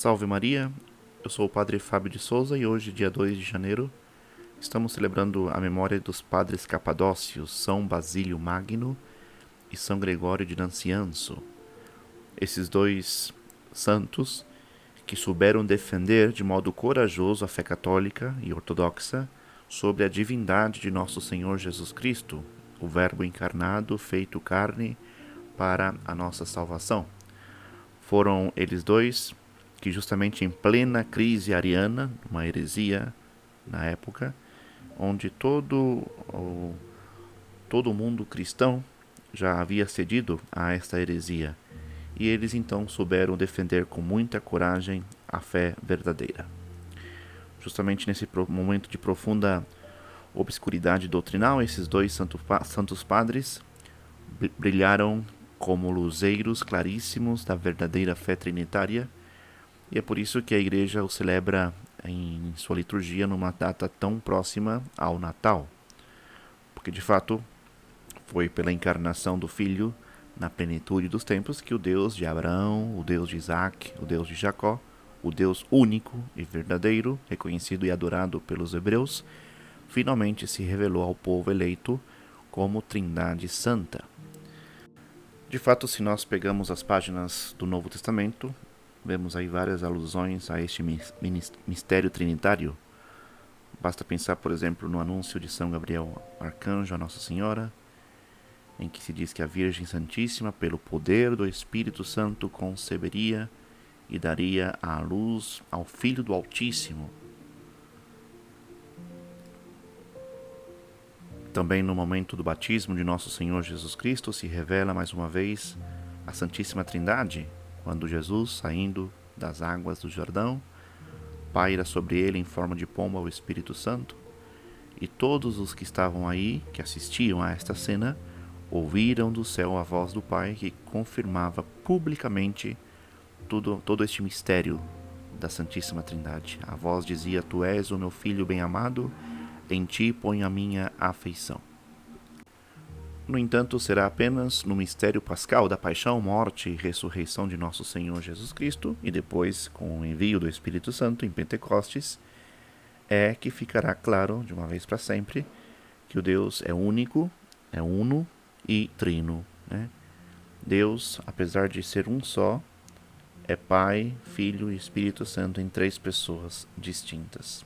Salve Maria, eu sou o Padre Fábio de Souza e hoje, dia 2 de janeiro, estamos celebrando a memória dos padres capadócios São Basílio Magno e São Gregório de Nancianzo. Esses dois santos que souberam defender de modo corajoso a fé católica e ortodoxa sobre a divindade de nosso Senhor Jesus Cristo, o Verbo encarnado feito carne para a nossa salvação. Foram eles dois que, justamente em plena crise ariana, uma heresia na época, onde todo o, todo mundo cristão já havia cedido a esta heresia, e eles então souberam defender com muita coragem a fé verdadeira. Justamente nesse momento de profunda obscuridade doutrinal, esses dois santos padres brilharam como luzeiros claríssimos da verdadeira fé trinitária, e é por isso que a igreja o celebra em sua liturgia numa data tão próxima ao Natal, porque de fato foi pela encarnação do Filho na plenitude dos tempos que o Deus de Abraão, o Deus de Isaac, o Deus de Jacó, o Deus único e verdadeiro, reconhecido e adorado pelos hebreus, finalmente se revelou ao povo eleito como Trindade Santa. De fato, se nós pegamos as páginas do Novo Testamento, vemos aí várias alusões a este mistério trinitário. Basta pensar, por exemplo, no anúncio de São Gabriel Arcanjo a Nossa Senhora, em que se diz que a Virgem Santíssima, pelo poder do Espírito Santo, conceberia e daria à luz ao Filho do Altíssimo, Também no momento do batismo de nosso Senhor Jesus Cristo se revela mais uma vez a Santíssima Trindade, quando Jesus, saindo das águas do Jordão, paira sobre ele em forma de pomba o Espírito Santo, e todos os que estavam aí, que assistiam a esta cena, ouviram do céu a voz do Pai que confirmava publicamente tudo, todo este mistério da Santíssima Trindade. A voz dizia: Tu és o meu filho bem-amado em ti ponho a minha afeição. No entanto, será apenas no mistério pascal da paixão, morte e ressurreição de nosso Senhor Jesus Cristo, e depois com o envio do Espírito Santo em Pentecostes, é que ficará claro, de uma vez para sempre, que o Deus é único, é uno e trino. Né? Deus, apesar de ser um só, é Pai, Filho e Espírito Santo em três pessoas distintas.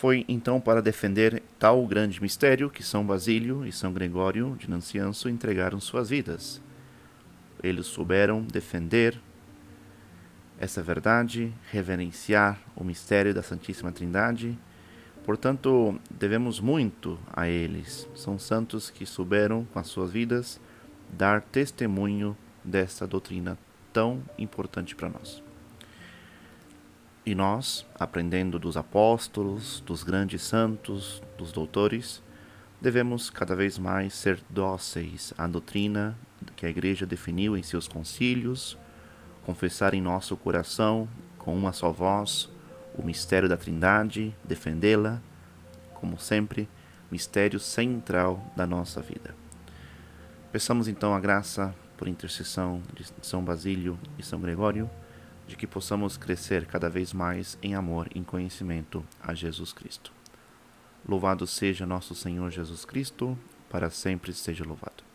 Foi então para defender tal grande mistério que São Basílio e São Gregório de Nancianço entregaram suas vidas. Eles souberam defender essa verdade, reverenciar o mistério da Santíssima Trindade. Portanto, devemos muito a eles. São santos que souberam, com as suas vidas, dar testemunho desta doutrina tão importante para nós. E nós, aprendendo dos apóstolos, dos grandes santos, dos doutores, devemos cada vez mais ser dóceis à doutrina que a Igreja definiu em seus concílios, confessar em nosso coração, com uma só voz, o mistério da Trindade, defendê-la, como sempre, mistério central da nossa vida. Peçamos então a graça, por intercessão de São Basílio e São Gregório, de que possamos crescer cada vez mais em amor e conhecimento a Jesus Cristo. Louvado seja nosso Senhor Jesus Cristo, para sempre seja louvado.